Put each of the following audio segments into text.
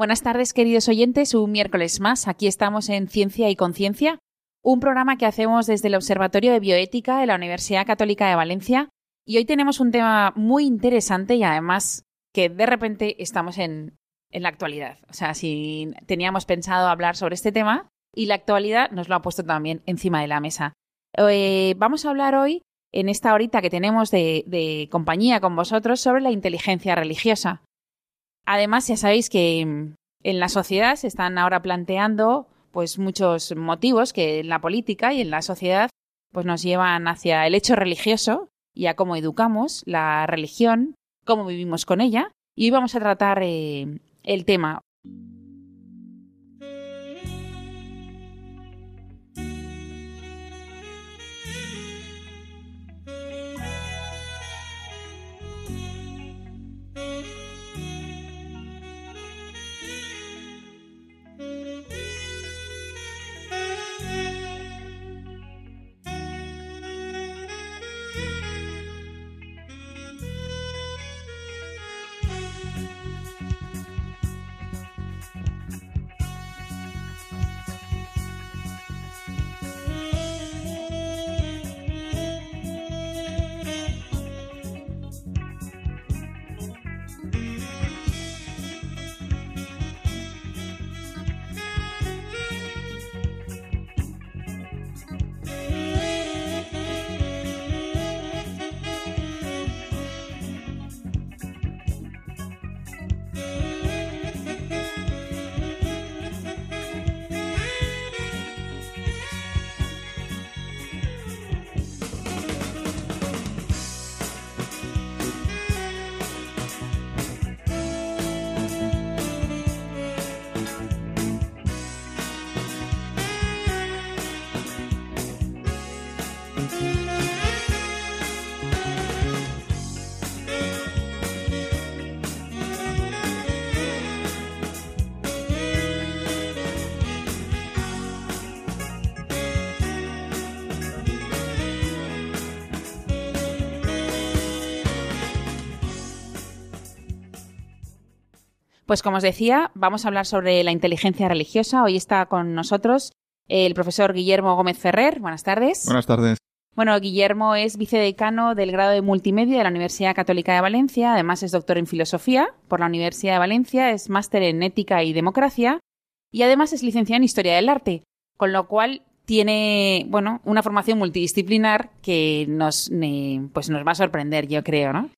Buenas tardes, queridos oyentes. Un miércoles más. Aquí estamos en Ciencia y Conciencia, un programa que hacemos desde el Observatorio de Bioética de la Universidad Católica de Valencia. Y hoy tenemos un tema muy interesante y además que de repente estamos en, la actualidad. O sea, si teníamos pensado hablar sobre este tema y la actualidad nos lo ha puesto también encima de la mesa. Eh, vamos a hablar hoy, en esta horita que tenemos de compañía con vosotros, sobre la inteligencia religiosa. Además, ya sabéis que en la sociedad se están ahora planteando pues muchos motivos que en la política y en la sociedad pues nos llevan hacia el hecho religioso y a cómo educamos la religión, cómo vivimos con ella. Y hoy vamos a tratar eh, el tema Pues como os decía, vamos a hablar sobre la inteligencia religiosa. Hoy está con nosotros el profesor Guillermo Gómez Ferrer. Buenas tardes. Buenas tardes. Bueno, Guillermo es vicedecano del grado de multimedia de la Universidad Católica de Valencia, además es doctor en filosofía por la Universidad de Valencia, es máster en ética y democracia y además es licenciado en historia del arte, con lo cual tiene, bueno, una formación multidisciplinar que nos, pues nos va a sorprender, yo creo, ¿no?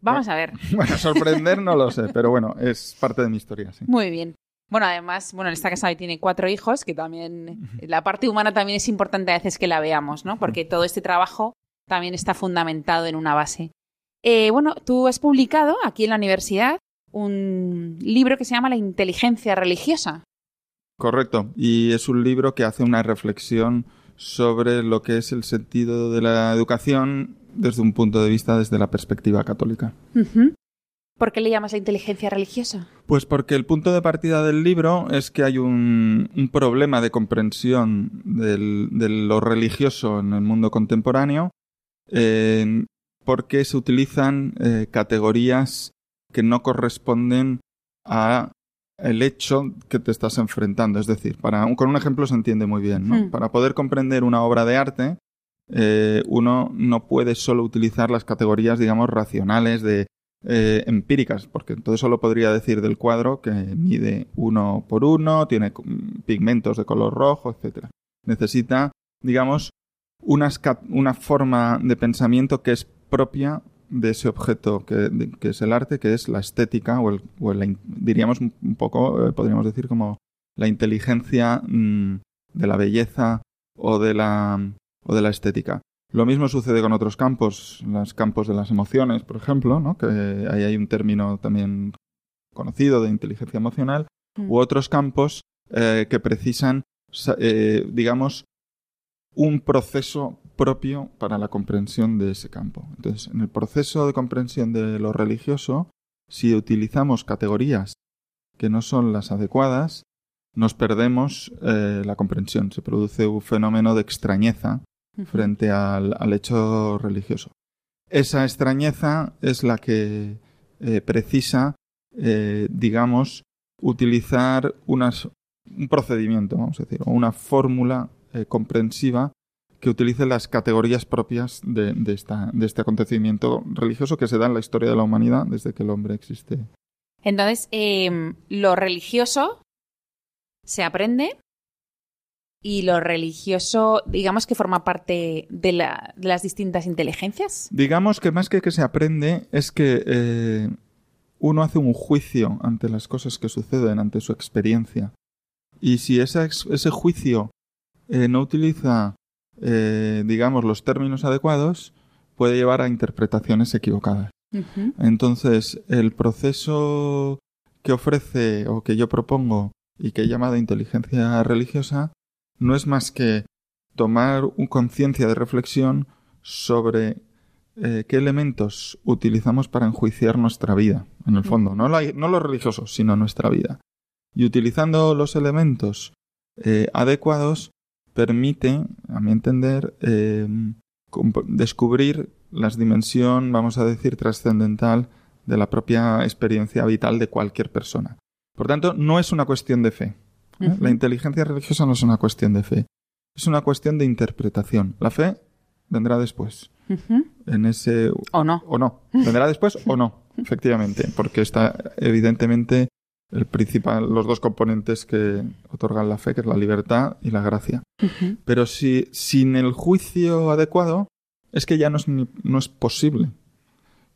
Vamos a ver. Bueno, sorprender no lo sé, pero bueno, es parte de mi historia, sí. Muy bien. Bueno, además, bueno, en esta casa tiene cuatro hijos, que también la parte humana también es importante a veces que la veamos, ¿no? Porque todo este trabajo también está fundamentado en una base. Eh, bueno, tú has publicado aquí en la universidad un libro que se llama La inteligencia religiosa. Correcto, y es un libro que hace una reflexión sobre lo que es el sentido de la educación desde un punto de vista desde la perspectiva católica. ¿Por qué le llamas la inteligencia religiosa? Pues porque el punto de partida del libro es que hay un, problema de comprensión de lo religioso en el mundo contemporáneo porque se utilizan eh, categorías que no corresponden a el hecho que te estás enfrentando. Es decir, para, con un ejemplo se entiende muy bien. ¿no? Hmm. Para poder comprender una obra de arte, eh, uno no puede solo utilizar las categorías, digamos, racionales de eh, empíricas, porque entonces solo podría decir del cuadro que mide uno por uno, tiene pigmentos de color rojo, etc. Necesita, digamos, una, una forma de pensamiento que es propia de ese objeto que, es el arte, que es la estética, o, el, diríamos un poco, eh, podríamos decir como la inteligencia mm, de la belleza o de la o de la estética. Lo mismo sucede con otros campos, los campos de las emociones, por ejemplo, ¿no? que ahí hay un término también conocido de inteligencia emocional, u mm. otros campos eh, que precisan eh, digamos, un proceso propio para la comprensión de ese campo. Entonces, en el proceso de comprensión de lo religioso, si utilizamos categorías que no son las adecuadas, nos perdemos eh, la comprensión. Se produce un fenómeno de extrañeza frente al, hecho religioso. Esa extrañeza es la que eh, precisa, eh, digamos, utilizar unas, un procedimiento, vamos a decir, o una fórmula comprensiva que utilice las categorías propias de, esta, de este acontecimiento religioso que se da en la historia de la humanidad desde que el hombre existe. Entonces, em, lo religioso se aprende y lo religioso, digamos que forma parte de, las distintas inteligencias. Digamos que más que que se aprende es que eh, uno hace un juicio ante las cosas que suceden, ante su experiencia. Y si ese juicio eh, no utiliza eh, digamos, los términos adecuados, puede llevar a interpretaciones equivocadas. Entonces, el proceso que ofrece o que yo propongo y que he llamado inteligencia religiosa no es más que tomar conciencia de reflexión sobre eh, qué elementos utilizamos para enjuiciar nuestra vida, en el fondo, no, lo, no lo religioso, sino nuestra vida. Y utilizando los elementos eh, adecuados, permite, a mi entender, eh, descubrir la dimensión, vamos a decir, trascendental de la propia experiencia vital de cualquier persona. Por tanto, no es una cuestión de fe. ¿Eh? La inteligencia religiosa no es una cuestión de fe. Es una cuestión de interpretación. La fe vendrá después. En ese. O no. O no. Vendrá después o no, efectivamente. Porque está evidentemente el principal, los dos componentes que otorgan la fe, que es la libertad y la gracia. Pero si sin el juicio adecuado, es que ya no es, no es posible,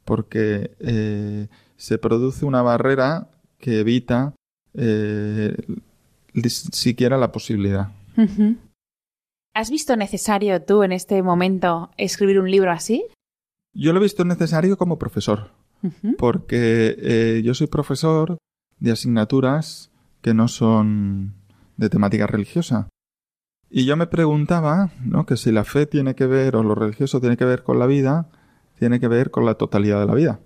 porque eh, se produce una barrera que evita eh, siquiera la posibilidad. ¿Has visto necesario tú en este momento escribir un libro así? Yo lo he visto necesario como profesor, porque eh, yo soy profesor de asignaturas que no son de temática religiosa. Y yo me preguntaba, ¿no? Que si la fe tiene que ver, o lo religioso tiene que ver con la vida, tiene que ver con la totalidad de la vida.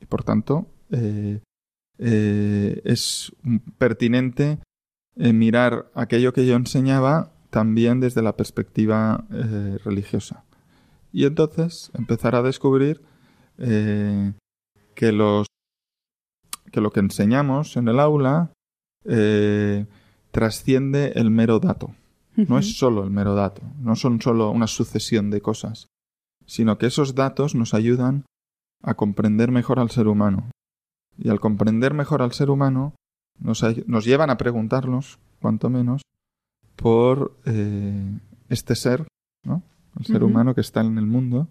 Y por tanto, eh, eh, es pertinente eh, mirar aquello que yo enseñaba también desde la perspectiva religiosa. Y entonces empezar a descubrir que los que lo que enseñamos en el aula eh, trasciende el mero dato. No es solo el mero dato, no son solo una sucesión de cosas, sino que esos datos nos ayudan a comprender mejor al ser humano. Y al comprender mejor al ser humano, nos, llevan a preguntarnos, cuanto menos, por eh, este ser, ¿no? El ser humano que está en el mundo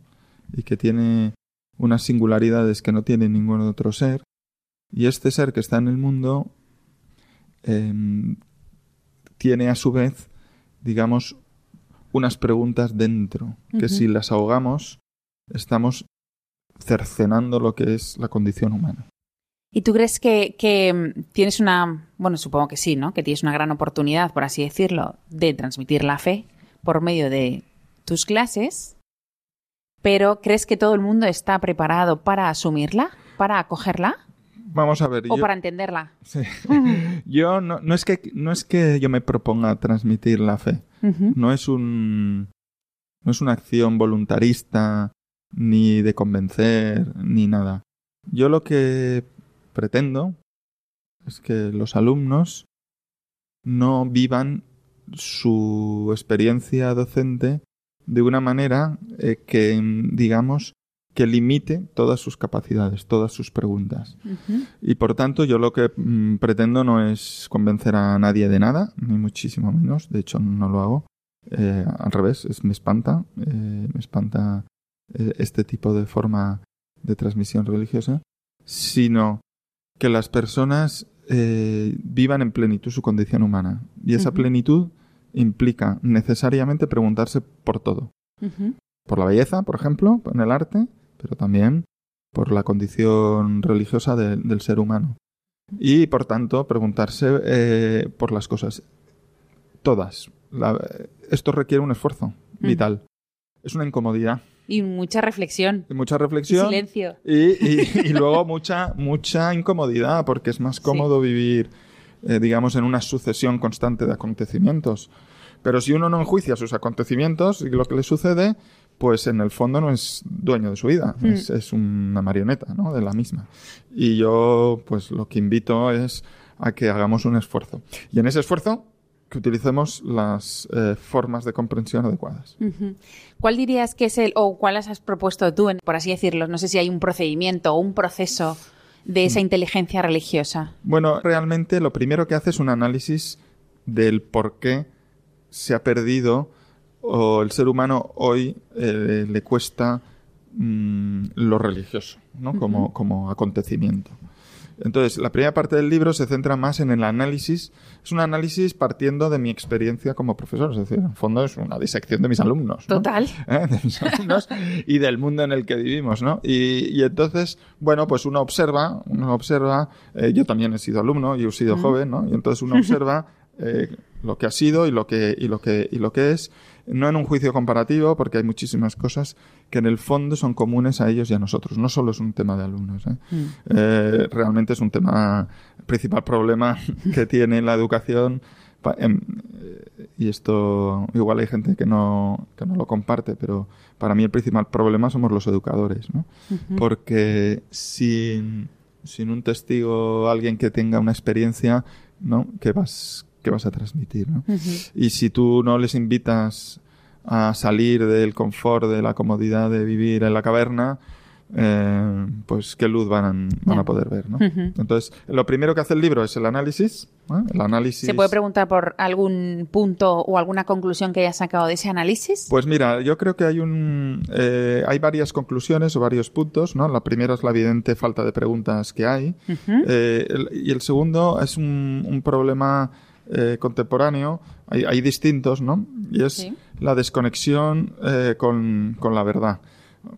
y que tiene unas singularidades que no tiene ningún otro ser y este ser que está en el mundo em, tiene a su vez, digamos, unas preguntas dentro, que si las ahogamos, estamos cercenando lo que es la condición humana. ¿Y tú crees que, que, em, tienes una, bueno, supongo que sí, ¿no? Que tienes una gran oportunidad, por así decirlo, de transmitir la fe por medio de tus clases, pero ¿crees que todo el mundo está preparado para asumirla, para acogerla? Vamos a ver. O para entenderla. Sí. yo no, no, es que, no es que yo me proponga transmitir la fe. No es un. No es una acción voluntarista, ni de convencer, ni nada. Yo lo que pretendo es que los alumnos no vivan su experiencia docente de una manera eh, que, digamos, que limite todas sus capacidades, todas sus preguntas. Y por tanto, yo lo que mm, pretendo no es convencer a nadie de nada, ni muchísimo menos. De hecho, no lo hago. Eh, al revés, es, me espanta, eh, me espanta este tipo de forma de transmisión religiosa, sino que las personas vivan en plenitud su condición humana. Y esa plenitud implica necesariamente preguntarse por todo. Por la belleza, por ejemplo, en el arte, pero también por la condición religiosa del ser humano. Y, por tanto, preguntarse eh, por las cosas. todas. esto requiere un esfuerzo vital. Es una incomodidad. Y mucha reflexión. Y mucha reflexión. Y silencio. Y, luego mucha, mucha incomodidad, porque es más cómodo vivir, eh, digamos, en una sucesión constante de acontecimientos. Pero si uno no enjuicia sus acontecimientos y lo que le sucede, pues en el fondo no es dueño de su vida, mm. es, una marioneta ¿no? de la misma. Y yo, pues lo que invito es a que hagamos un esfuerzo. Y en ese esfuerzo, que utilicemos las eh, formas de comprensión adecuadas. ¿Cuál dirías que es el, o cuál has propuesto tú, por así decirlo? No sé si hay un procedimiento o un proceso de esa mm. inteligencia religiosa. Bueno, realmente lo primero que hace es un análisis del por qué se ha perdido o el ser humano hoy eh, le cuesta mm, lo religioso, ¿no? como, como acontecimiento. Entonces, la primera parte del libro se centra más en el análisis. Es un análisis partiendo de mi experiencia como profesor, es decir, en fondo es una disección de mis alumnos. Total. ¿Eh? De mis alumnos y del mundo en el que vivimos, ¿no? Y, entonces, bueno, pues uno observa, uno observa, eh, yo también he sido alumno y he sido joven, ¿no? Y entonces uno observa lo que ha sido y lo que, y lo que, y lo que es no en un juicio comparativo, porque hay muchísimas cosas que en el fondo son comunes a ellos y a nosotros. No solo es un tema de alumnos. ¿eh? Mm. Eh, realmente es un tema, el principal problema que tiene la educación. Em, eh, y esto, igual hay gente que no, que no lo comparte, pero para mí el principal problema somos los educadores. ¿no? Porque sin, sin un testigo, alguien que tenga una experiencia, ¿no? que vas que vas a transmitir. ¿no? Y si tú no les invitas a salir del confort, de la comodidad de vivir en la caverna, eh, pues qué luz van, van a poder ver. ¿no? Entonces, lo primero que hace el libro es el análisis. El análisis. ¿Se puede preguntar por algún punto o alguna conclusión que haya sacado de ese análisis? Pues mira, yo creo que hay un eh, hay varias conclusiones o varios puntos. ¿no? La primera es la evidente falta de preguntas que hay. Eh, y el segundo es un, un problema eh, contemporáneo, hay, distintos, ¿no? Y es la desconexión eh, con, la verdad.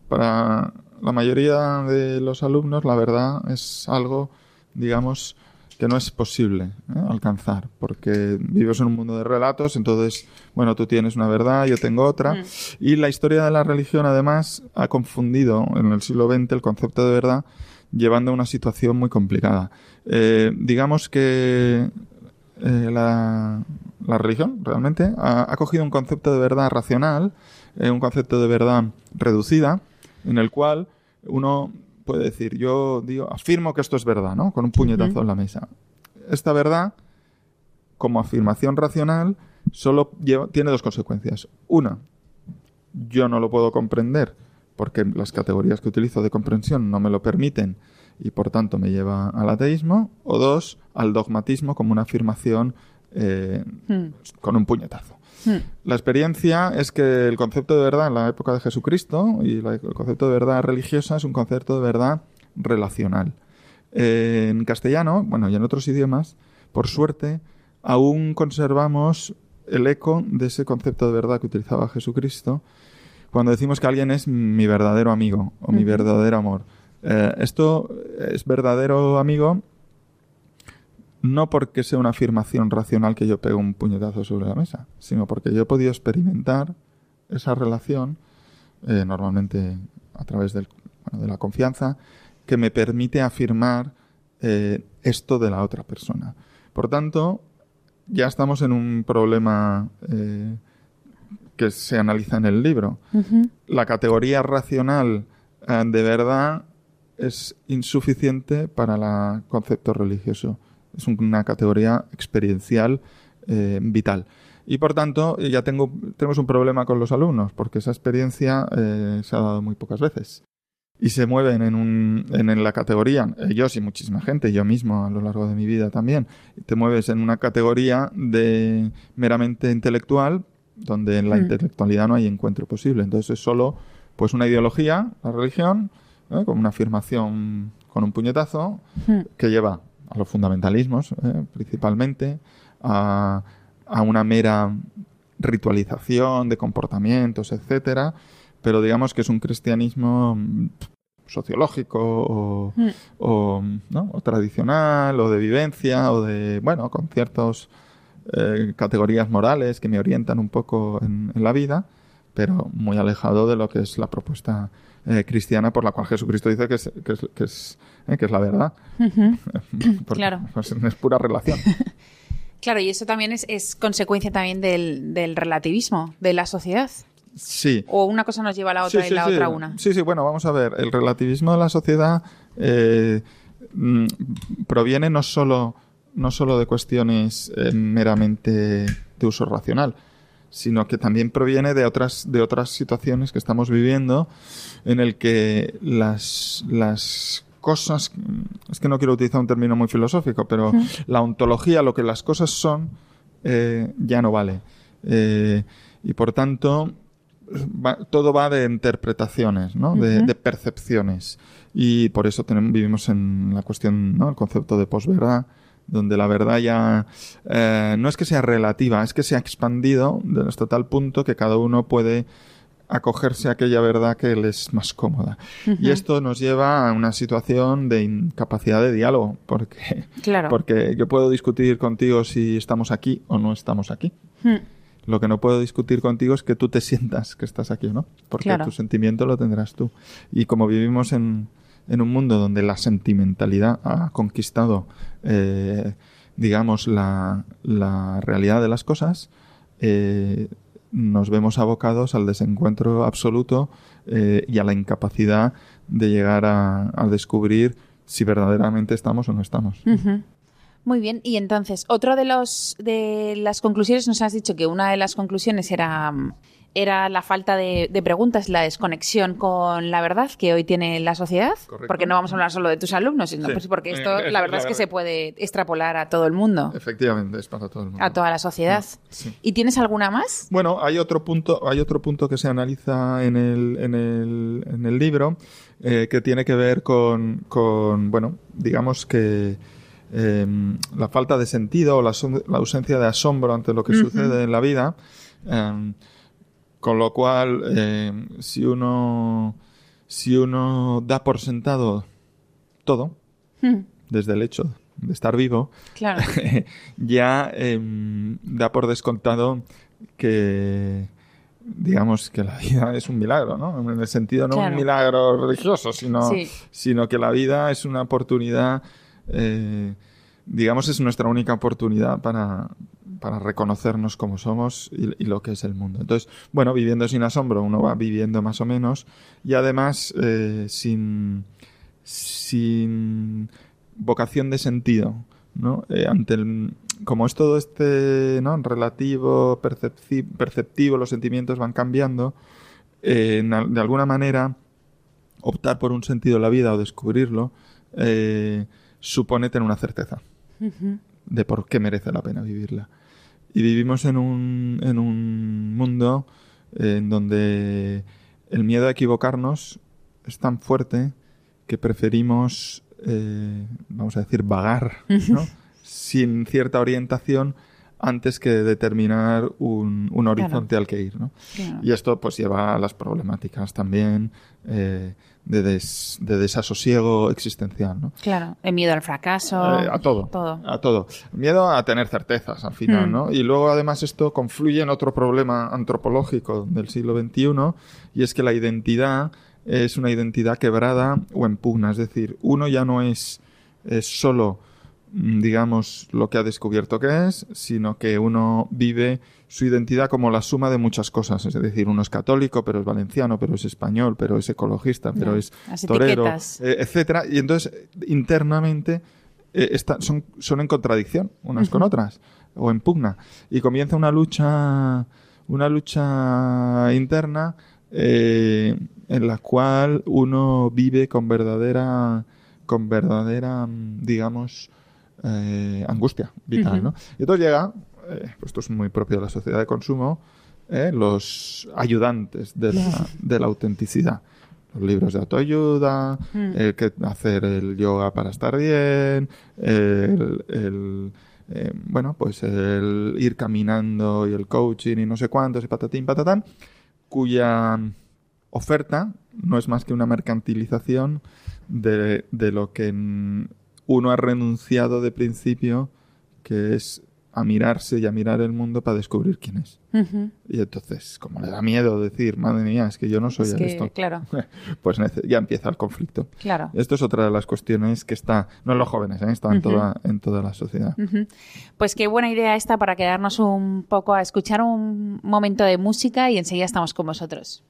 Para la mayoría de los alumnos, la verdad es algo, digamos, que no es posible ¿eh? alcanzar, porque vives en un mundo de relatos, entonces, bueno, tú tienes una verdad, yo tengo otra, mm. y la historia de la religión, además, ha confundido en el siglo XX el concepto de verdad, llevando a una situación muy complicada. digamos que eh, la, religión realmente ha, cogido un concepto de verdad racional, eh, un concepto de verdad reducida, en el cual uno puede decir, yo digo, afirmo que esto es verdad, ¿no? Con un puñetazo en la mesa. Esta verdad, como afirmación racional, solo tiene dos consecuencias. Una, yo no lo puedo comprender porque las categorías que utilizo de comprensión no me lo permiten y por tanto me lleva al ateísmo, o dos, al dogmatismo como una afirmación eh, hmm. con un puñetazo. Hmm. La experiencia es que el concepto de verdad en la época de Jesucristo y el concepto de verdad religiosa es un concepto de verdad relacional. en castellano, bueno, y en otros idiomas, por suerte, aún conservamos el eco de ese concepto de verdad que utilizaba Jesucristo cuando decimos que alguien es mi verdadero amigo o mi verdadero amor. Eh, esto es verdadero, amigo, no porque sea una afirmación racional que yo pego un puñetazo sobre la mesa, sino porque yo he podido experimentar esa relación, eh, normalmente a través del, de la confianza, que me permite afirmar eh, esto de la otra persona. Por tanto, ya estamos en un problema que se analiza en el libro. La categoría racional de verdad es insuficiente para el concepto religioso. Es una categoría experiencial eh, vital. Y por tanto, ya tengo, tenemos un problema con los alumnos, porque esa experiencia eh, se ha dado muy pocas veces. Y se mueven en, un, en, la categoría, ellos y muchísima gente, yo mismo a lo largo de mi vida también, te mueves en una categoría de meramente intelectual, donde en la mm. intelectualidad no hay encuentro posible. Entonces es solo pues una ideología, la religión, ¿eh? como una afirmación con un puñetazo, hmm. que lleva a los fundamentalismos, ¿eh? principalmente, a, una mera ritualización de comportamientos, etcétera, pero digamos que es un cristianismo mm, sociológico o, hmm. o, tradicional o de vivencia o de, bueno, con ciertos eh, categorías morales que me orientan un poco en, la vida, pero muy alejado de lo que es la propuesta eh, cristiana por la cual Jesucristo dice que es, que es, que es, eh, que es la verdad. claro. Pues, es pura relación. claro, y eso también es, es consecuencia también del, del relativismo de la sociedad. Sí. O una cosa nos lleva a la otra y la otra una. Sí, sí, bueno, vamos a ver. El relativismo de la sociedad eh, mm, proviene no solo, no solo de cuestiones eh, meramente de uso racional, sino que también proviene de otras, de otras situaciones que estamos viviendo en el que las, las cosas, es que no quiero utilizar un término muy filosófico, pero la ontología, lo que las cosas son, eh, ya no vale. y por tanto, todo va de interpretaciones, ¿no? de, percepciones. Y por eso tenemos, vivimos en la cuestión, ¿no? El concepto de posverdad, donde la verdad ya eh, no es que sea relativa, es que se ha expandido hasta tal punto que cada uno puede acogerse a aquella verdad que le es más cómoda. Y esto nos lleva a una situación de incapacidad de diálogo, porque, porque yo puedo discutir contigo si estamos aquí o no estamos aquí. Lo que no puedo discutir contigo es que tú te sientas que estás aquí, ¿no? Porque tu sentimiento lo tendrás tú. Y como vivimos en, en un mundo donde la sentimentalidad ha conquistado, eh, digamos, la, realidad de las cosas, eh, nos vemos abocados al desencuentro absoluto eh, y a la incapacidad de llegar a, a, descubrir si verdaderamente estamos o no estamos. Muy bien, y entonces, otro de los de las conclusiones nos has dicho que una de las conclusiones era era la falta de, preguntas, la desconexión con la verdad que hoy tiene la sociedad, porque no vamos a hablar solo de tus alumnos, sino pues porque esto la verdad es, que se puede extrapolar a todo el mundo. Efectivamente, es para todo el mundo. A toda la sociedad. Mm, ¿Y tienes alguna más? Bueno, hay otro punto, hay otro punto que se analiza en el, en el, en el libro eh, que tiene que ver con, con bueno, digamos que Em, la falta de sentido o la, ausencia de asombro ante lo que sucede en la vida. Em, con lo cual, em, si uno si uno da por sentado todo, desde el hecho de estar vivo, ya da por descontado que digamos que la vida es un milagro, ¿no? En el sentido no un milagro religioso, sino, sino que la vida es una oportunidad eh, digamos, es nuestra única oportunidad para, para reconocernos como somos y, lo que es el mundo. Entonces, bueno, viviendo sin asombro, uno va viviendo más o menos y además eh, sin, sin vocación de sentido, ¿no? Eh, ante el, como es todo este, ¿no? Relativo, perceptivo, los sentimientos van cambiando, de alguna manera, optar por un sentido de la vida o descubrirlo, supone tener una certeza de por qué merece la pena vivirla. Y vivimos en un, en un mundo en donde el miedo a equivocarnos es tan fuerte que preferimos, eh, vamos a decir, vagar, sin cierta orientación antes que determinar un, un horizonte al que ir. ¿no? Y esto pues lleva a las problemáticas también eh, de, de, desasosiego existencial. ¿no? Claro, el miedo al fracaso. Eh, a todo, A todo. Miedo a tener certezas al final. Hmm. ¿no? Y luego además esto confluye en otro problema antropológico del siglo XXI y es que la identidad es una identidad quebrada o en pugna. Es decir, uno ya no es, es solo digamos, lo que ha descubierto que es, sino que uno vive su identidad como la suma de muchas cosas. Es decir, uno es católico, pero es valenciano, pero es español, pero es ecologista, pero es torero, eh, etcétera. Y entonces, internamente, eh, son, son en contradicción unas con otras, o en pugna. Y comienza una lucha, una lucha interna eh, en la cual uno vive con verdadera, con verdadera, mm, digamos, eh, angustia vital, ¿no? Y entonces llega, eh, pues esto es muy propio de la sociedad de consumo, eh, los ayudantes de la, de la autenticidad. Los libros de autoayuda, mm. el que hacer el yoga para estar bien, el, bueno, pues el ir caminando y el coaching y no sé cuántos y patatín, patatán, cuya oferta no es más que una mercantilización de, de lo que uno ha renunciado de principio, que es a mirarse y a mirar el mundo para descubrir quién es. Y entonces, como le da miedo decir, madre mía, es que yo no soy esto, claro. pues ya empieza el conflicto. Claro. Esto es otra de las cuestiones que está, no en los jóvenes, ¿eh? está en, toda, en toda la sociedad. Pues qué buena idea esta para quedarnos un poco a escuchar un momento de música y enseguida estamos con vosotros.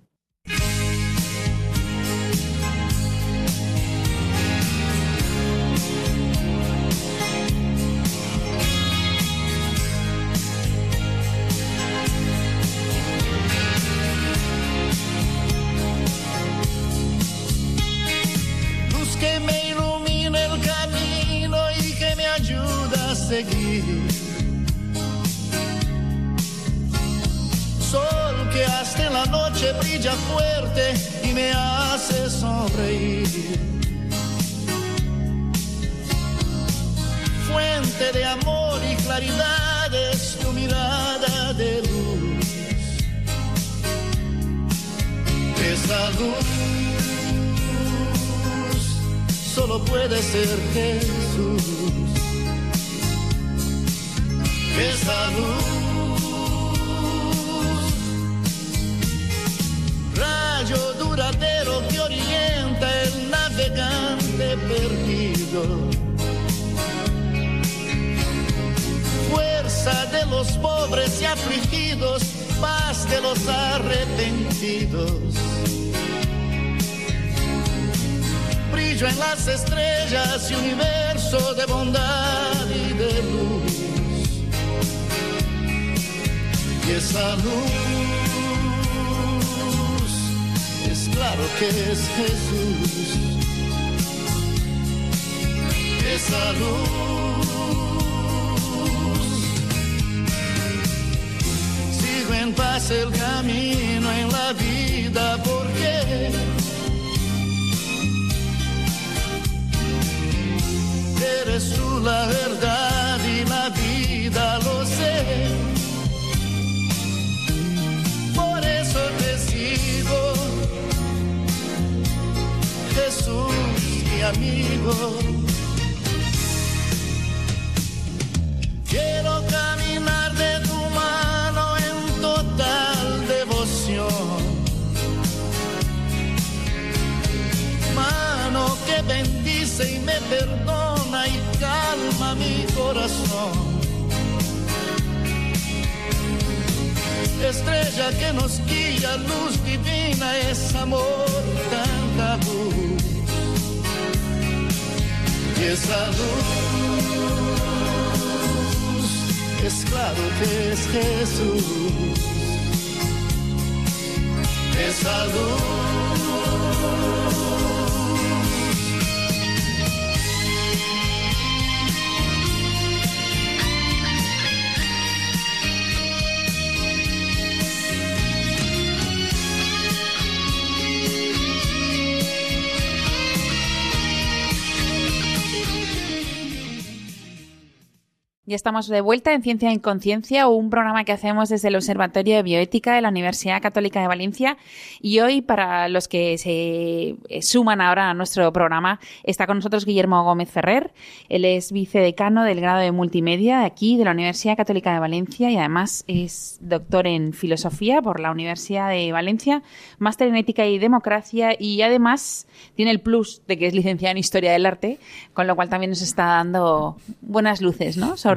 Pobres y afligidos, paz de los arrepentidos. Brillo en las estrellas y universo de bondad y de luz y esa luz es claro que es Jesús. Esa luz sigo en paz el camino en la vida porque eres tú la verdad y la vida lo sé Jesús, mi amigo. Y me perdona y calma mi corazón. estrella que nos guía, luz divina, es amor, tanta luz. Y esa luz es claro que es Jesús. Esa luz Ya estamos de vuelta en Ciencia en Conciencia, un programa que hacemos desde el Observatorio de Bioética de la Universidad Católica de Valencia. Y hoy, para los que se eh, suman ahora a nuestro programa, está con nosotros Guillermo Gómez Ferrer. Él es vicedecano del grado de multimedia aquí, de la Universidad Católica de Valencia, y además es doctor en filosofía por la Universidad de Valencia, máster en ética y democracia, y además tiene el plus de que es licenciado en historia del arte, con lo cual también nos está dando buenas luces, ¿no? sobre,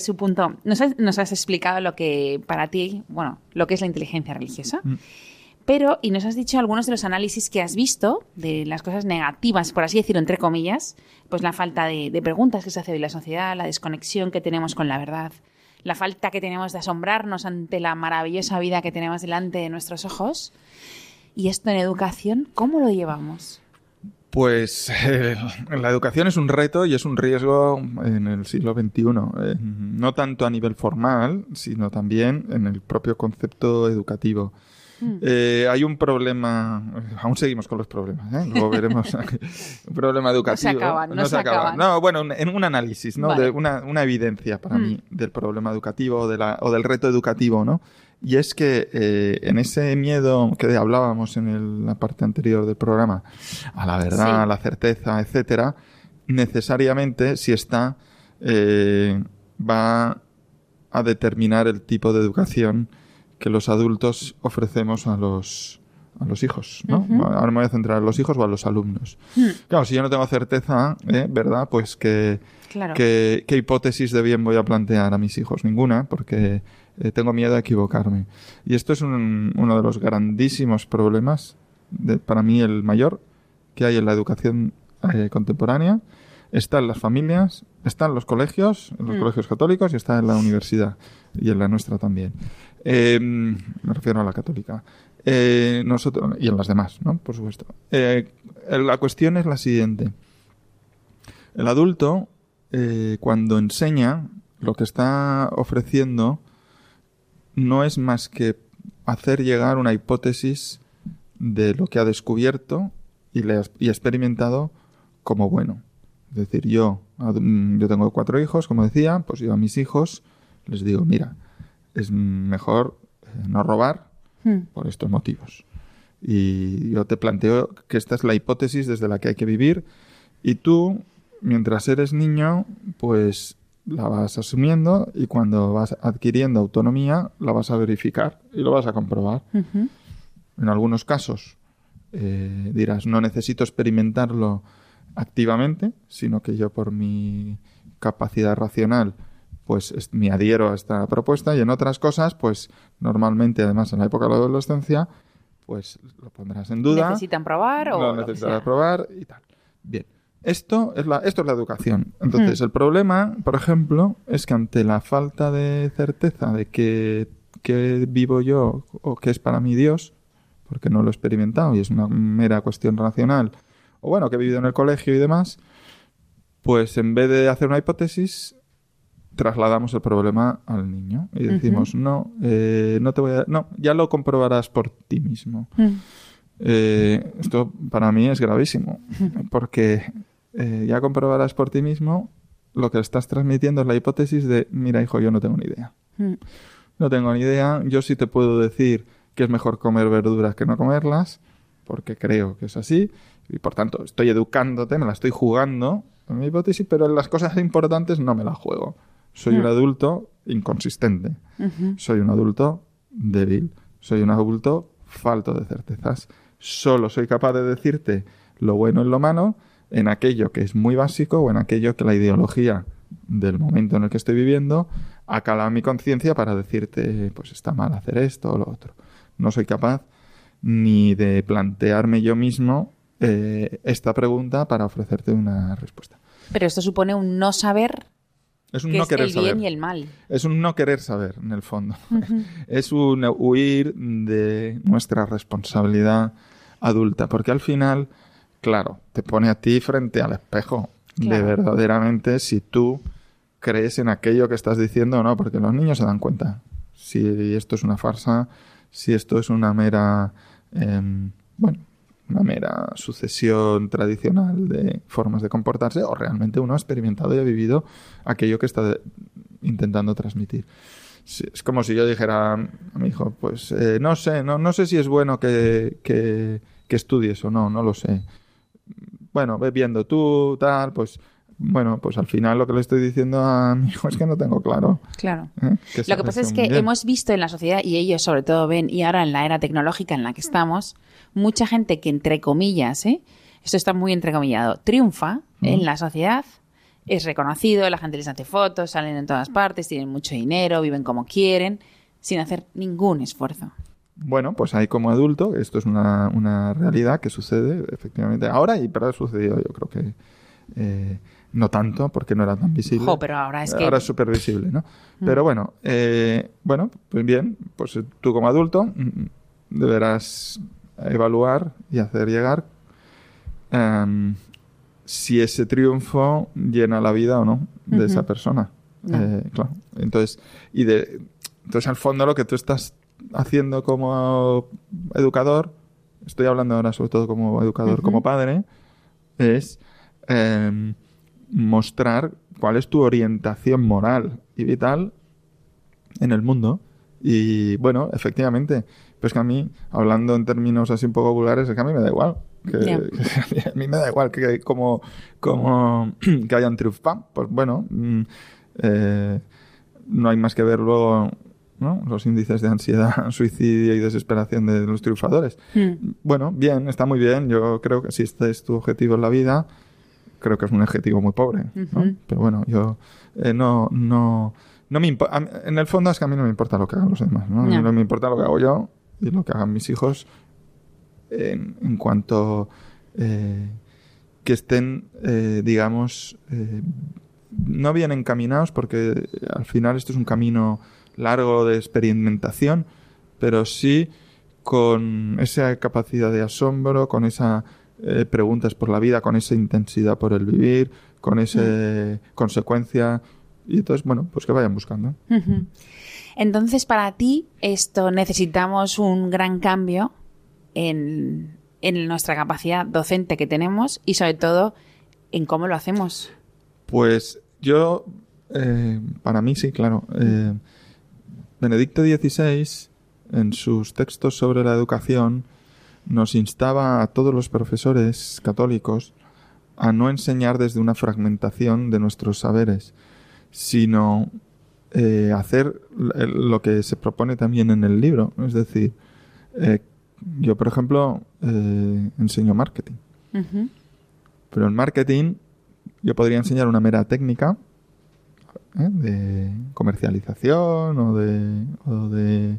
su punto. Nos has, explicado lo que para ti, bueno, lo que es la inteligencia religiosa. Mm. Pero, y nos has dicho algunos de los análisis que has visto de las cosas negativas, por así decirlo, entre comillas, pues la falta de, preguntas que se hace hoy la sociedad, la desconexión que tenemos con la verdad, la falta que tenemos de asombrarnos ante la maravillosa vida que tenemos delante de nuestros ojos. Y esto en educación, ¿cómo lo llevamos? Pues eh, la educación es un reto y es un riesgo en el siglo XXI, eh, no tanto a nivel formal, sino también en el propio concepto educativo. Mm. Eh, hay un problema, aún seguimos con los problemas, luego veremos un problema educativo. No se acaba, no, se, acaba. No, bueno, en un análisis, ¿no? De una, una, evidencia para mm. mí del problema educativo de la, o del reto educativo, ¿no? Y es que eh, en ese miedo que hablábamos en la parte anterior del programa, a la verdad, a la certeza, etcétera, necesariamente si está, eh, va a determinar el tipo de educación que los adultos ofrecemos a los, a los hijos, ¿no? Ahora me voy a centrar en los hijos o a los alumnos. Hmm. Claro, si yo no tengo certeza, ¿eh? ¿verdad? Pues que, que, ¿qué hipótesis de bien voy a plantear a mis hijos? Ninguna, porque eh, tengo miedo a equivocarme. Y esto es uno de los grandísimos problemas, de, para mí el mayor, que hay en la educación eh, contemporánea. Está en las familias, está en los colegios, en los Mm. colegios católicos y está en la universidad y en la nuestra también. Eh, me refiero a la católica. Eh, nosotros, y en las demás, ¿no? Por supuesto. Eh, la cuestión es la siguiente. El adulto, eh, cuando enseña, lo que está ofreciendo no es más que hacer llegar una hipótesis de lo que ha descubierto y, le, y experimentado como bueno. Es decir, yo, yo tengo cuatro hijos, como decía, pues yo a mis hijos les digo, mira, es mejor eh, no robar Hmm. por estos motivos. Y yo te planteo que esta es la hipótesis desde la que hay que vivir y tú, mientras eres niño, pues la vas asumiendo y cuando vas adquiriendo autonomía la vas a verificar y lo vas a comprobar. En algunos casos eh, dirás, no necesito experimentarlo activamente, sino que yo por mi capacidad racional pues es- me adhiero a esta propuesta y en otras cosas, pues normalmente, además en la época de la adolescencia, pues lo pondrás en duda, ¿Necesitan probar o lo que necesitarás probar y tal. Bien, esto es la, esto es la educación. Entonces, el problema, por ejemplo, es que ante la falta de certeza de que, que vivo yo o que es para mí Dios, porque no lo he experimentado y es una mera cuestión racional, o bueno, que he vivido en el colegio y demás, pues en vez de hacer una hipótesis, trasladamos el problema al niño y decimos, no, eh, no te voy a... No, ya lo comprobarás por ti mismo. Mm. Eh, esto para mí es gravísimo, porque eh, ya comprobarás por ti mismo lo que estás transmitiendo es la hipótesis de, mira hijo, yo no tengo ni idea. Mm. No tengo ni idea, yo sí te puedo decir que es mejor comer verduras que no comerlas, porque creo que es así, y por tanto estoy educándote, me la estoy jugando en mi hipótesis, pero en las cosas importantes no me la juego. Soy un adulto inconsistente, soy un adulto débil, soy un adulto falto de certezas. Solo soy capaz de decirte lo bueno y lo malo en aquello que es muy básico o en aquello que la ideología del momento en el que estoy viviendo ha calado mi conciencia para decirte, pues está mal hacer esto o lo otro. No soy capaz ni de plantearme yo mismo eh, esta pregunta para ofrecerte una respuesta. Pero esto supone un no saber Es un no es querer el saber. bien y el mal. Es un no querer saber, en el fondo. es un huir de nuestra responsabilidad adulta, porque al final, claro, te pone a ti frente al espejo de verdaderamente si tú crees en aquello que estás diciendo o no, porque los niños se dan cuenta si esto es una farsa, si esto es una mera, em, bueno, una mera sucesión tradicional de formas de comportarse o realmente uno ha experimentado y ha vivido aquello que está intentando transmitir. Es como si yo dijera a mi hijo, pues eh, no sé, no, no sé si es bueno que, que, que estudies o no, no lo sé. Bueno, ve viendo tú, tal, pues bueno, pues al final lo que le estoy diciendo a mi hijo es que no tengo claro. Claro. ¿eh? Lo que pasa es que bien. hemos visto en la sociedad, y ellos sobre todo ven, y ahora en la era tecnológica en la que estamos, mucha gente que entre comillas, ¿eh? esto está muy entrecomillado, triunfa en la sociedad, es reconocido, la gente les hace fotos, salen en todas partes, tienen mucho dinero, viven como quieren, sin hacer ningún esfuerzo. Bueno, pues ahí como adulto, esto es una, una realidad que sucede efectivamente ahora y pero ha sucedido yo creo que eh, no tanto porque no era tan visible. Jo, pero ahora es que- Ahora es súper visible, ¿no? Pero bueno, eh, bueno, pues bien, pues tú como adulto mm, deberás evaluar y hacer llegar em, si ese triunfo llena la vida o no de esa persona. No. Eh, claro. Entonces, y de, entonces al fondo lo que tú estás haciendo como educador, estoy hablando ahora sobre todo como educador, como padre, es em, mostrar cuál es tu orientación moral y vital en el mundo. Y bueno, efectivamente, pues que a mí, hablando en términos así un poco vulgares, es que a mí me da igual. Que, Ya. que a mí me da igual que como, como que hayan triunfado. Pues bueno, mm, eh, no hay más que ver luego ¿no? los índices de ansiedad, suicidio y desesperación de los triunfadores. Hmm. Bueno, bien, está muy bien. Yo creo que si este es tu objetivo en la vida, creo que es un objetivo muy pobre. Pero bueno, yo eh, no, no, no me impo- a mí- En el fondo es que a mí no me importa lo que hagan los demás. ¿no? A mí no me importa lo que hago yo y lo que hagan mis hijos en, en cuanto eh, que estén, eh, digamos, eh, no bien encaminados, porque al final esto es un camino largo de experimentación, pero sí con esa capacidad de asombro, con esa eh, preguntas por la vida, con esa intensidad por el vivir, con esa consecuencia. Y entonces, bueno, pues que vayan buscando. Entonces, para ti, esto necesitamos un gran cambio en, en nuestra capacidad docente que tenemos y sobre todo en cómo lo hacemos. Pues yo, eh, para mí sí, claro. Eh, Benedicto XVI, en sus textos sobre la educación, nos instaba a todos los profesores católicos a no enseñar desde una fragmentación de nuestros saberes, sino eh, hacer lo que se propone también en el libro. Es decir, eh, yo, por ejemplo, eh, enseño marketing. Pero en marketing yo podría enseñar una mera técnica ¿eh? de comercialización o de, o de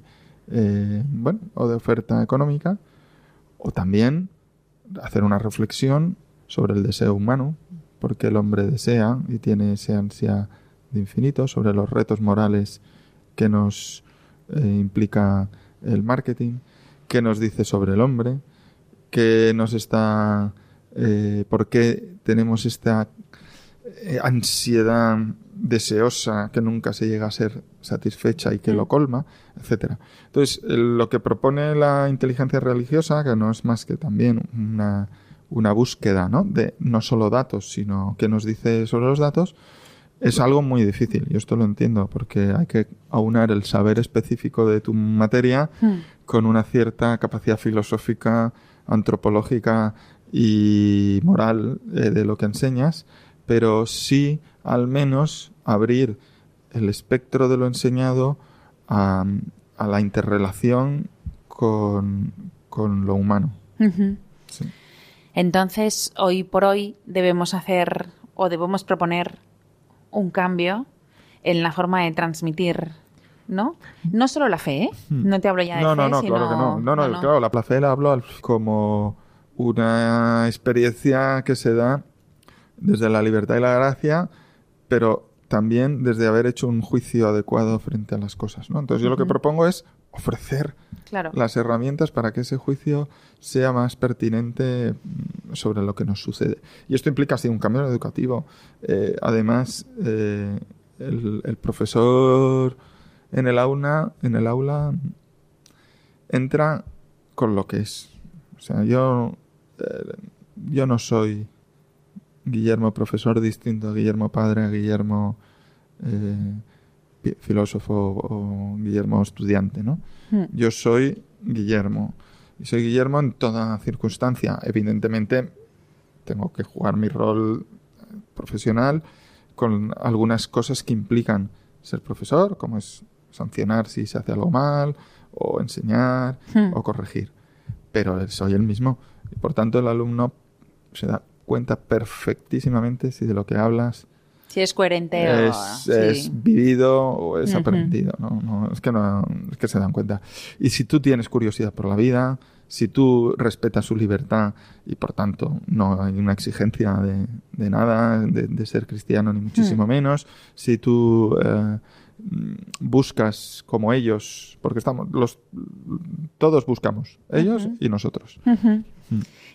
eh, bueno o de oferta económica o también hacer una reflexión sobre el deseo humano porque el hombre desea y tiene esa ansia de infinito sobre los retos morales que nos eh, implica el marketing qué nos dice sobre el hombre qué nos está eh, por qué tenemos esta eh, ansiedad deseosa que nunca se llega a ser satisfecha y que lo colma, etcétera. Entonces, eh, lo que propone la inteligencia religiosa, que no es más que también una, una búsqueda, ¿no? De no solo datos, sino qué nos dice sobre los datos, es algo muy difícil. Yo esto lo entiendo, porque hay que aunar el saber específico de tu materia con una cierta capacidad filosófica, antropológica y moral eh, de lo que enseñas, pero sí al menos abrir el espectro de lo enseñado a, a la interrelación con, con lo humano. Sí. Entonces, hoy por hoy debemos hacer o debemos proponer un cambio en la forma de transmitir, ¿no? No solo la fe, ¿eh? No te hablo ya de No, fe, no, no, sino... claro que no. No, no, claro, la plaza la hablo como una experiencia que se da desde la libertad y la gracia, pero también desde haber hecho un juicio adecuado frente a las cosas, ¿no? Entonces yo lo que propongo es ofrecer Claro. las herramientas para que ese juicio sea más pertinente mm, sobre lo que nos sucede. Y esto implica así un cambio educativo. Eh, además, eh, el, el profesor en el aula, en el aula entra con lo que es. O sea, yo, eh, yo no soy Guillermo profesor distinto a Guillermo padre, a Guillermo filósofo o Guillermo estudiante, ¿no? Mm. Yo soy Guillermo. Y soy Guillermo en toda circunstancia. Evidentemente, tengo que jugar mi rol eh, profesional con algunas cosas que implican ser profesor, como es sancionar si se hace algo mal, o enseñar, Hmm. o corregir. Pero soy el mismo. Y por tanto, el alumno se da cuenta perfectísimamente si de lo que hablas Si es coherente o... es, sí. es vivido o es aprendido. ¿no? No, es, que no, es que se dan cuenta. Y si tú tienes curiosidad por la vida, si tú respetas su libertad y por tanto no hay una exigencia de, de nada, de, de ser cristiano ni muchísimo menos, si tú eh, buscas como ellos, porque estamos los todos buscamos, ellos y nosotros. Ujú.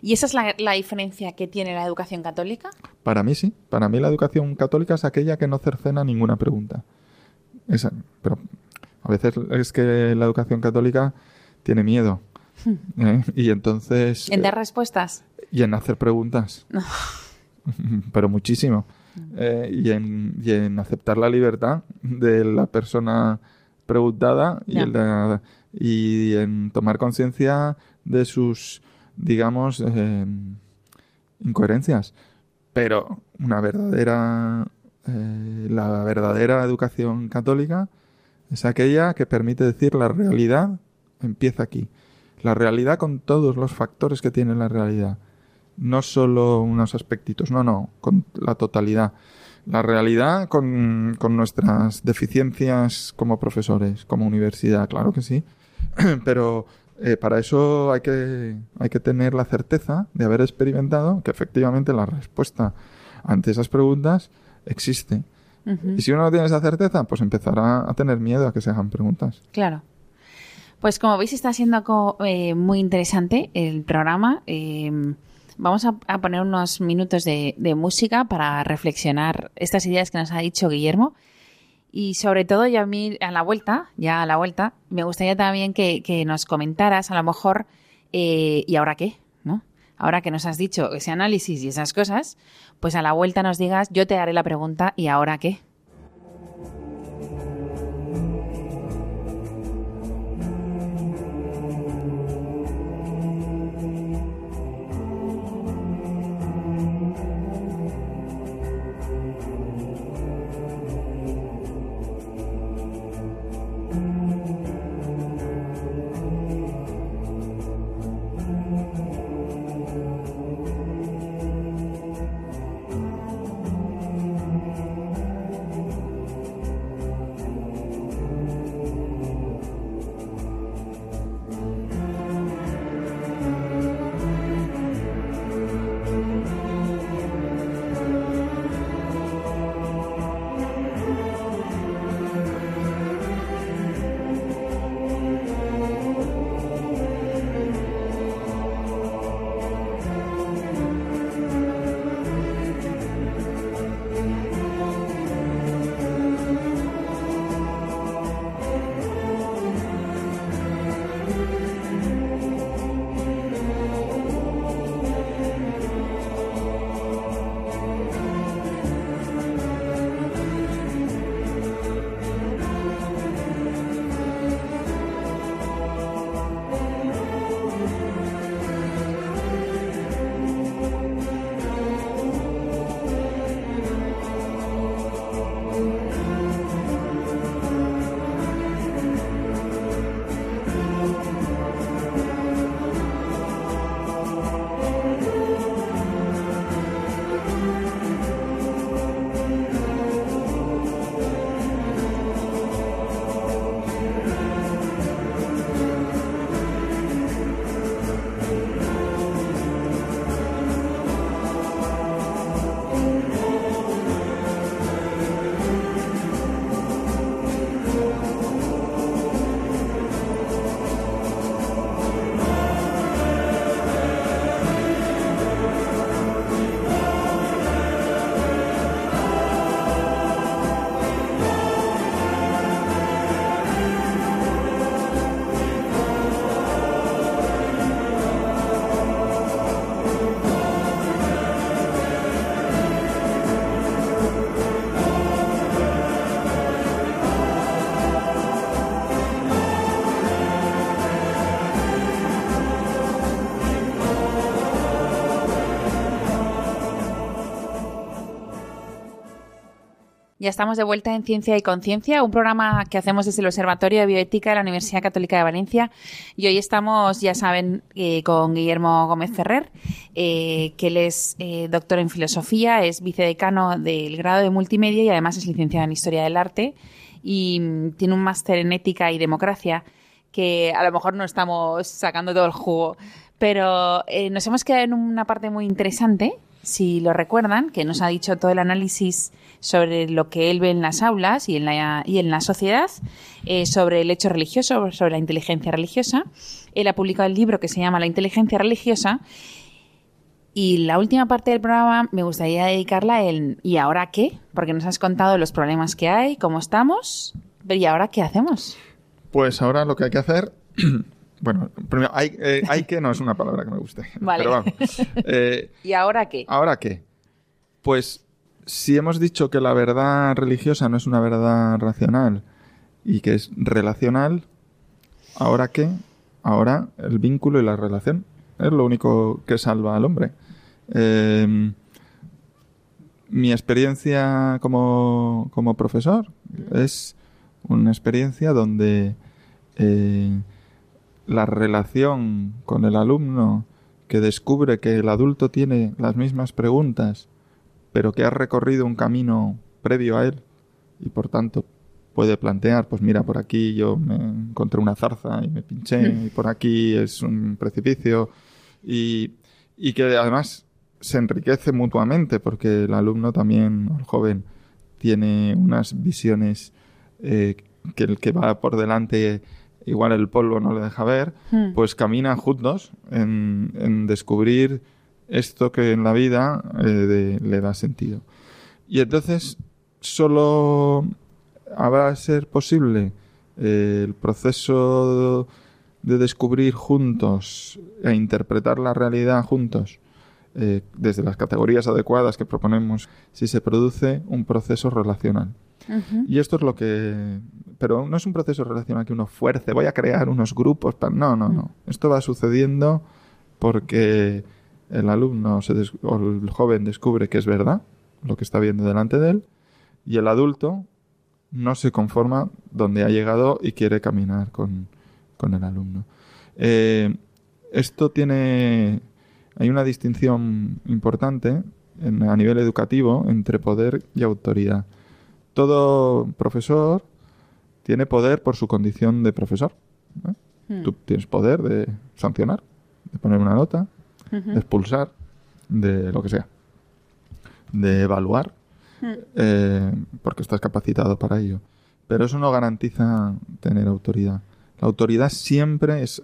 ¿Y esa es la, la diferencia que tiene la educación católica? Para mí sí. Para mí la educación católica es aquella que no cercena ninguna pregunta. Esa, pero a veces es que la educación católica tiene miedo. ¿eh? Y entonces... ¿En eh, dar respuestas? y en hacer preguntas. pero muchísimo. Eh, y, en, y en aceptar la libertad de la persona preguntada y, en la- y en tomar conciencia de sus, digamos, eh, incoherencias. Pero una verdadera eh, la verdadera educación católica es aquella que permite decir la realidad empieza aquí. La realidad con todos los factores que tiene la realidad. No solo unos aspectitos, no, no, con la totalidad. La realidad con, con nuestras deficiencias como profesores, como universidad, claro que sí. Pero eh, para eso hay que, hay que tener la certeza de haber experimentado que efectivamente la respuesta ante esas preguntas existe. Y si uno no tiene esa certeza, pues empezará a tener miedo a que se hagan preguntas. Claro. Pues como veis está siendo eh, muy interesante el programa. Eh, vamos a, poner unos minutos de, música para reflexionar estas ideas que nos ha dicho Guillermo. Y sobre todo, ya a mí, a la vuelta, ya a la vuelta, me gustaría también que, nos comentaras, a lo mejor, eh, ¿y ahora qué? ¿No? Ahora que nos has dicho ese análisis y esas cosas, pues a la vuelta nos digas, yo te haré la pregunta, ¿y ahora qué? Ya estamos de vuelta en Ciencia y Conciencia, un programa que hacemos desde el Observatorio de Bioética de la Universidad Católica de Valencia. Y hoy estamos, ya saben, eh, con Guillermo Gómez Ferrer, eh, que él es eh, doctor en filosofía, es vicedecano del grado de multimedia y además es licenciado en Historia del Arte y mm, tiene un máster en ética y democracia que a lo mejor no estamos sacando todo el jugo, pero nos hemos quedado en una parte muy interesante si lo recuerdan, que nos ha dicho todo el análisis sobre lo que él ve en las aulas y en la, y en la sociedad, eh, sobre el hecho religioso, sobre la inteligencia religiosa. Él ha publicado el libro que se llama La inteligencia religiosa. Y la última parte del programa me gustaría dedicarla a ¿y ahora qué? Porque nos has contado los problemas que hay, cómo estamos, ¿y ahora qué hacemos? Pues ahora lo que hay que hacer Bueno, primero, hay, eh, hay que no es una palabra que me guste. Vale. Pero vamos. Eh, ¿Y ahora qué? ¿Ahora qué? Pues si hemos dicho que la verdad religiosa no es una verdad racional y que es relacional, ¿ahora qué? Ahora el vínculo y la relación es lo único que salva al hombre. Em, mi experiencia como, como profesor es una experiencia donde eh, la relación con el alumno que descubre que el adulto tiene las mismas preguntas, pero que ha recorrido un camino previo a él y por tanto puede plantear, pues mira, por aquí yo me encontré una zarza y me pinché, y por aquí es un precipicio, y, y que además se enriquece mutuamente porque el alumno también, el joven, tiene unas visiones eh, que el que va por delante igual el polvo no le deja ver, Hmm. pues caminan juntos en, en descubrir esto que en la vida eh, de- le da sentido. Y entonces solo habrá de ser posible eh, el proceso de descubrir juntos e interpretar la realidad juntos eh, desde las categorías adecuadas que proponemos si se produce un proceso relacional. Y esto es lo que... Pero no es un proceso relacional que uno fuerce, voy a crear unos grupos. pa- No, no, no. Esto va sucediendo porque el alumno se o el joven descubre que es verdad lo que está viendo delante de él y el adulto no se conforma donde ha llegado y quiere caminar con, con el alumno. Eh, esto tiene... Hay una distinción importante en- a nivel educativo entre poder y autoridad todo profesor tiene poder por su condición de profesor. ¿eh? Hmm. Tú tienes poder de sancionar, de poner una nota, De expulsar, de lo que sea, de evaluar, eh, porque estás capacitado para ello. Pero eso no garantiza tener autoridad. La autoridad siempre es,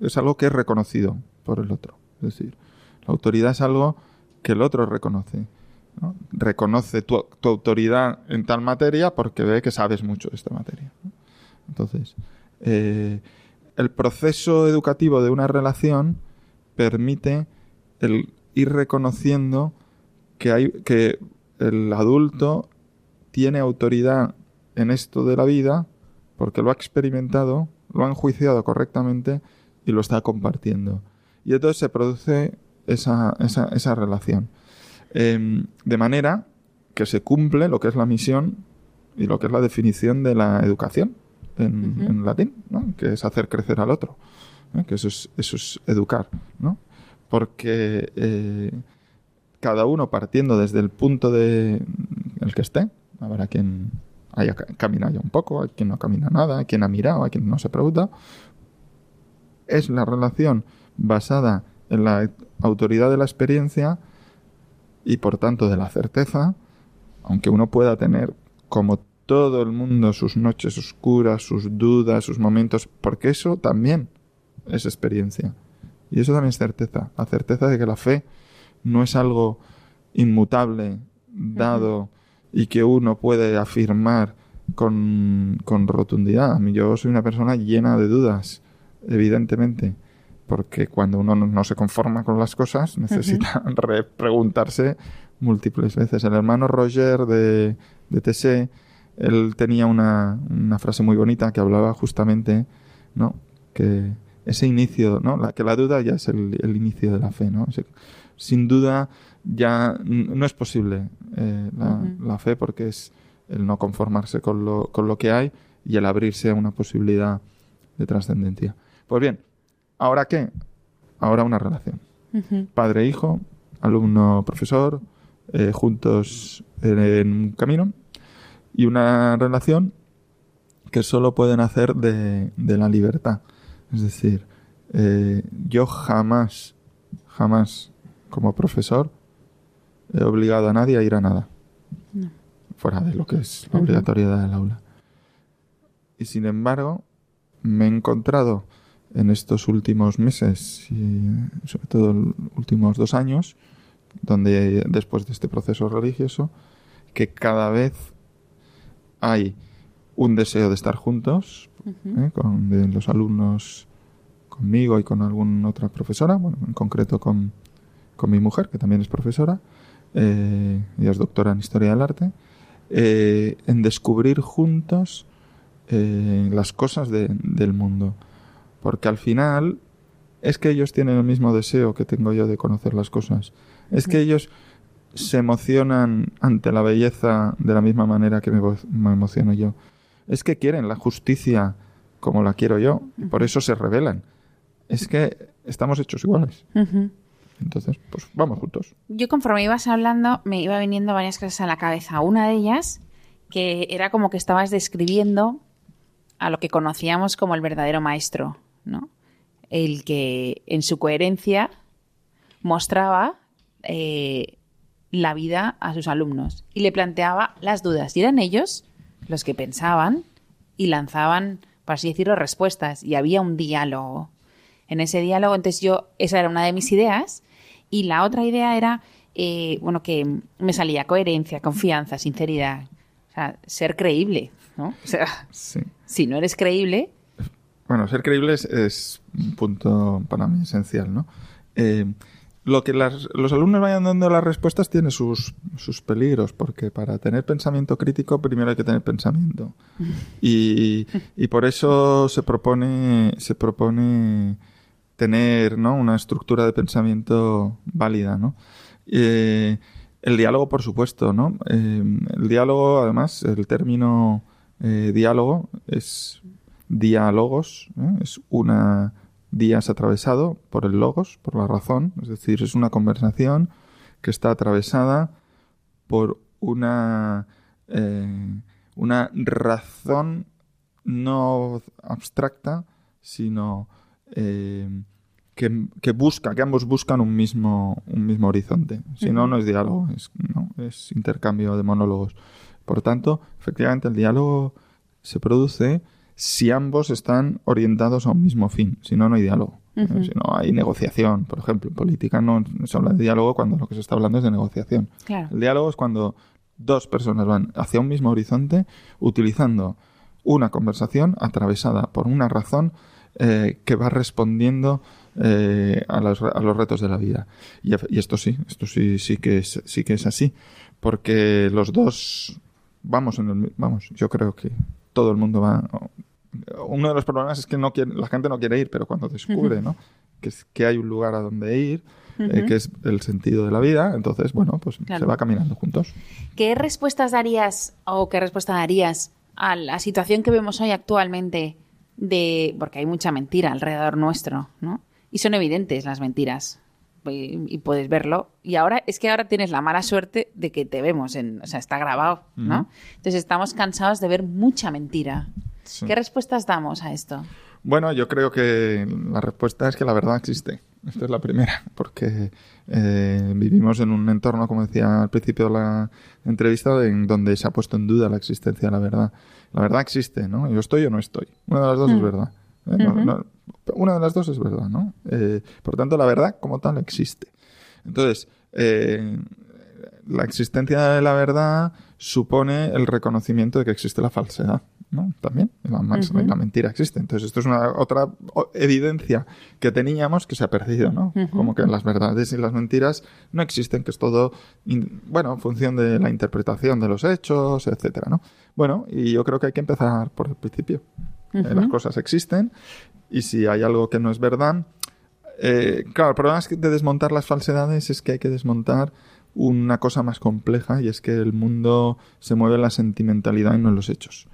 es algo que es reconocido por el otro. Es decir, la autoridad es algo que el otro reconoce. ¿no? Reconoce tu, tu autoridad en tal materia porque ve que sabes mucho de esta materia. ¿no? Entonces, eh, el proceso educativo de una relación permite el ir reconociendo que hay que el adulto tiene autoridad en esto de la vida porque lo ha experimentado, lo ha enjuiciado correctamente y lo está compartiendo. Y entonces se produce esa, esa, esa relación. Em, de manera que se cumple lo que es la misión y lo que es la definición de la educación en, latín, ¿no? que es hacer crecer al otro, ¿eh? que eso es, eso es educar, ¿no? porque eh, cada uno partiendo desde el punto de el que esté, habrá quien haya ca- caminado ya un poco, hay quien no camina nada, hay quien ha mirado, hay quien no se pregunta, es la relación basada en la autoridad de la experiencia y por tanto de la certeza, aunque uno pueda tener como todo el mundo sus noches oscuras, sus dudas, sus momentos, porque eso también es experiencia. Y eso también es certeza, la certeza de que la fe no es algo inmutable, dado y que uno puede afirmar con, con rotundidad. Yo soy una persona llena de dudas, evidentemente, porque cuando uno no, no se conforma con las cosas necesita re- preguntarse múltiples veces. El hermano Roger de, de Tessé, él tenía una, una frase muy bonita que hablaba justamente, ¿no? Que ese inicio, ¿no? La, que la duda ya es el, el inicio de la fe, ¿no? Ese- sin duda ya no es posible eh, la, fe porque es el no conformarse con lo, con lo que hay y el abrirse a una posibilidad de trascendencia. Pues bien, ¿ahora qué? Ahora una relación. Padre-hijo, alumno-profesor, eh, juntos en, en un camino y una relación que solo pueden hacer de, de la libertad. Es decir, eh, yo jamás, jamás como profesor he obligado a nadie a ir a nada. No. Fuera de lo que es la obligatoriedad del aula. Y sin embargo, me he encontrado en estos últimos meses y sobre todo los últimos dos años, donde después de este proceso religioso, que cada vez hay un deseo de estar juntos, ¿eh? con de los alumnos conmigo y con alguna otra profesora, bueno, en concreto con, con mi mujer, que también es profesora, eh, ella es doctora en Historia del Arte, eh, en descubrir juntos eh, las cosas de- del mundo. Porque al final es que ellos tienen el mismo deseo que tengo yo de conocer las cosas. Es que ellos se emocionan ante la belleza de la misma manera que me, me emociono yo. Es que quieren la justicia como la quiero yo, y por eso se rebelan. Es que estamos hechos iguales. Entonces, pues vamos juntos. Yo conforme ibas hablando, me iba viniendo varias cosas a la cabeza. Una de ellas, que era como que estabas describiendo a lo que conocíamos como el verdadero maestro, ¿no? El que en su coherencia mostraba eh, la vida a sus alumnos y le planteaba las dudas. Y eran ellos los que pensaban y lanzaban, por así decirlo, respuestas. Y había un diálogo. En ese diálogo, entonces yo, esa era una de mis ideas. Y la otra idea era, eh, bueno, que me salía coherencia, confianza, sinceridad. O sea, ser creíble, ¿no? O sea, si no eres creíble... Bueno, ser creíble es, un punto para mí esencial, ¿no? Eh, lo que los alumnos vayan dando las respuestas tiene sus, sus, peligros, porque para tener pensamiento crítico primero hay que tener pensamiento. Y, y por eso se propone, se propone tener ¿no? una estructura de pensamiento válida. ¿no? Eh, el diálogo, por supuesto. ¿no? Eh, el diálogo, además, el término eh, diálogo es diálogos, es una días atravesado por el logos, por la razón, es decir, es una conversación que está atravesada por una, eh, una razón no abstracta, sino eh, que, busca, que ambos buscan un mismo, un mismo horizonte. Si no, no es diálogo, es, no, es intercambio de monólogos. Por tanto, efectivamente, el diálogo se produce si ambos están orientados a un mismo fin. Si no, no hay diálogo. Si no, hay negociación. Por ejemplo, en política no se habla de diálogo cuando lo que se está hablando es de negociación. El diálogo es cuando dos personas van hacia un mismo horizonte utilizando una conversación atravesada por una razón eh, que va respondiendo eh, a, los, a, los, retos de la vida. Y, y, esto sí, esto sí, sí que es, sí que es así, porque los dos vamos en el, vamos, yo creo que todo el mundo va. Uno de los problemas es que no quiere, la gente no quiere ir, pero cuando descubre ¿no? que, es, que hay un lugar a donde ir, eh, que es el sentido de la vida, entonces, bueno, pues se va caminando juntos. ¿Qué respuestas darías o qué respuesta darías a la situación que vemos hoy actualmente de. porque hay mucha mentira alrededor nuestro, ¿no? Y son evidentes las mentiras y, puedes verlo. Y ahora es que ahora tienes la mala suerte de que te vemos, en, o sea, está grabado, ¿no? Entonces estamos cansados de ver mucha mentira. ¿Qué respuestas damos a esto? Bueno, yo creo que la respuesta es que la verdad existe. Esta es la primera, porque eh, vivimos en un entorno, como decía al principio de la entrevista, en donde se ha puesto en duda la existencia de la verdad. La verdad existe, ¿no? Yo estoy o no estoy. Una de las dos es hmm. verdad. ¿eh? una de las dos es verdad, ¿no? Eh, por tanto, la verdad como tal existe. Entonces, la existencia de la verdad supone el reconocimiento de que existe la falsedad, ¿no? También, la, la mentira existe. Entonces, esto es una otra evidencia que teníamos que se ha perdido, ¿no? Como que las verdades y las mentiras no existen, que es todo, bueno, en función de la interpretación de los hechos, etcétera, ¿no? Bueno, y yo creo que hay que empezar por el principio. Eh, las cosas existen y si hay algo que no es verdad... Eh, claro, el problema es que de desmontar las falsedades es que hay que desmontar una cosa más compleja y es que el mundo se mueve en la sentimentalidad y no en los hechos.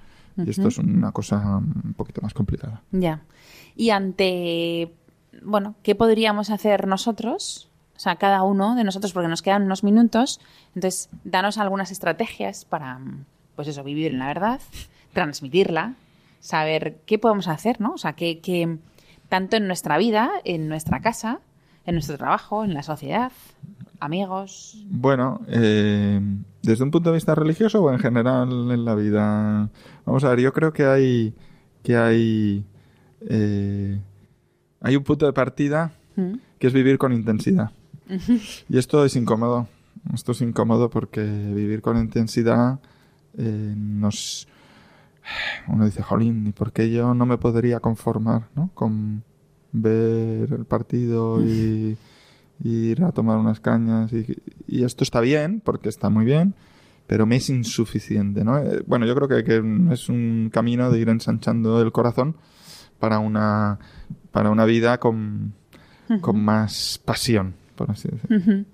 Y esto es una cosa un poquito más complicada. Ya. Y ante, bueno, ¿qué podríamos hacer nosotros? O sea, cada uno de nosotros, porque nos quedan unos minutos. Entonces, danos algunas estrategias para, pues eso, vivir en la verdad, transmitirla saber qué podemos hacer, ¿no? O sea, que, tanto en nuestra vida, en nuestra casa, en nuestro trabajo, en la sociedad, amigos. Bueno, eh, desde un punto de vista religioso o en general en la vida. Vamos a ver, yo creo que hay que hay eh, hay un punto de partida mm. que es vivir con intensidad. Y esto es incómodo. Esto es incómodo porque vivir con intensidad eh, nos uno dice, jolín, ¿y por qué yo no me podría conformar ¿no? con ver el partido y, ir a tomar unas cañas? Y, esto está bien, porque está muy bien, pero me es insuficiente. ¿no? Eh, bueno, yo creo que, es un camino de ir ensanchando el corazón para una, para una vida con, con más pasión, por así decirlo.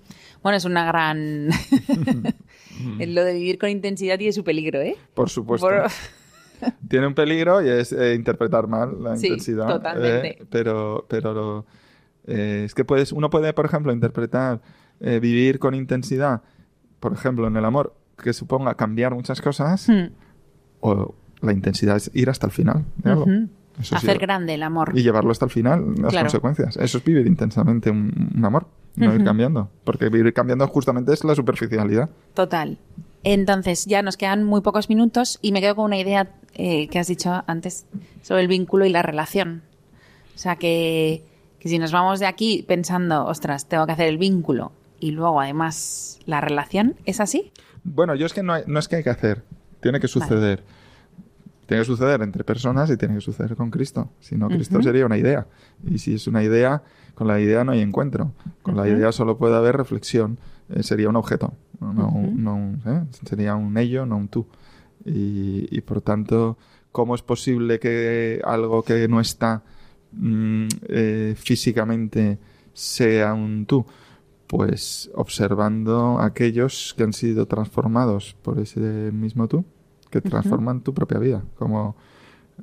Bueno, es una gran... Lo de vivir con intensidad tiene su peligro, ¿eh? Por supuesto. tiene un peligro y es eh, interpretar mal la Sí, intensidad. totalmente. eh, pero pero lo- eh, es que puedes, uno puede, por ejemplo, interpretar eh, vivir con intensidad, por ejemplo, en el amor, que suponga cambiar muchas cosas, Hmm. o la intensidad es ir hasta el final. de algo. Ujú. Eso sí, Hacer grande el amor. y llevarlo hasta el final, las Claro. consecuencias. Eso es vivir intensamente un, un amor, no ir cambiando. Porque vivir cambiando justamente es la superficialidad. Total. Entonces, ya nos quedan muy pocos minutos y me quedo con una idea eh, que has dicho antes sobre el vínculo y la relación. O sea, que, que si nos vamos de aquí pensando, ostras, tengo que hacer el vínculo y luego además la relación, ¿es así? Bueno, yo es que no, hay- no es que hay que hacer, tiene que suceder. Tiene que suceder entre personas y tiene que suceder con Cristo. Si no, Cristo sería una idea. Y si es una idea, con la idea no hay encuentro. Con la idea solo puede haber reflexión. Eh, sería un objeto, no, no un- ¿eh? sería un ello, no un tú. Y, y, por tanto, ¿cómo es posible que algo que no está mm, eh, físicamente sea un tú? Pues observando aquellos que han sido transformados por ese mismo tú, que transforman tu propia vida. Como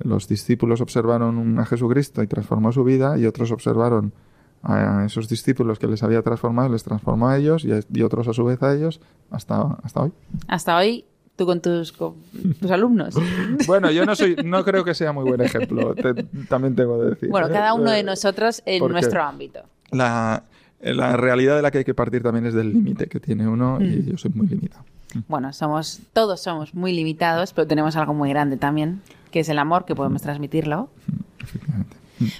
los discípulos observaron a Jesucristo y transformó su vida, y otros observaron a esos discípulos que les había transformado, les transformó a ellos, y, a- y otros a su vez a ellos, hasta, hasta hoy. Hasta hoy, tú con tus, con tus alumnos. Bueno, yo no soy, no creo que sea muy buen ejemplo, te- también tengo que decir. Bueno, ¿eh? cada uno de Eh, nosotros en nuestro ámbito. La, la realidad de la que hay que partir también es del límite que tiene uno, y Mm. yo soy muy limitado. Bueno, somos, todos somos muy limitados, pero tenemos algo muy grande también, que es el amor, que podemos transmitirlo. Efectivamente.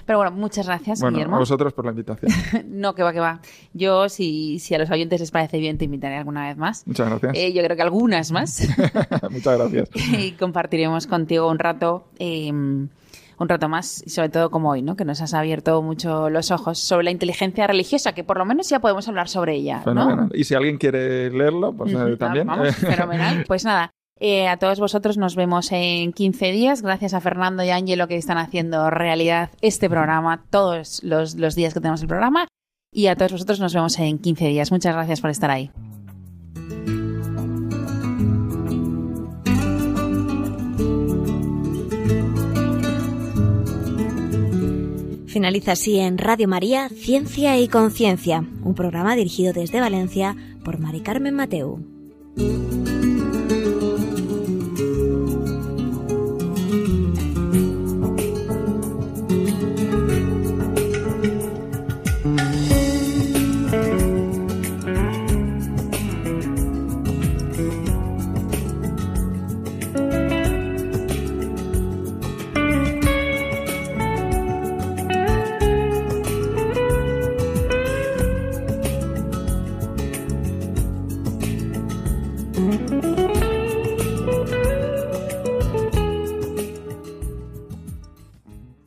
Pero bueno, muchas gracias, Bueno, Guillermo. a vosotros por la invitación. No, que va, que va. Yo, si, si a los oyentes les parece bien, te invitaré alguna vez más. Muchas gracias. Eh, yo creo que algunas más. Muchas gracias. y compartiremos contigo un rato, eh, un rato más, y sobre todo como hoy, ¿no? Que nos has abierto mucho los ojos sobre la inteligencia religiosa, que por lo menos ya podemos hablar sobre ella, ¿no? Fenomenal. Y si alguien quiere leerlo, pues Ujú, también. Vamos, fenomenal. Pues nada, eh, a todos vosotros nos vemos en 15 días. Gracias a Fernando y Ángelo que están haciendo realidad este programa todos los, los días que tenemos el programa. Y a todos vosotros nos vemos en 15 días. Muchas gracias por estar ahí. Finaliza así en Radio María Ciencia y Conciencia, un programa dirigido desde Valencia por Mari Carmen Mateu.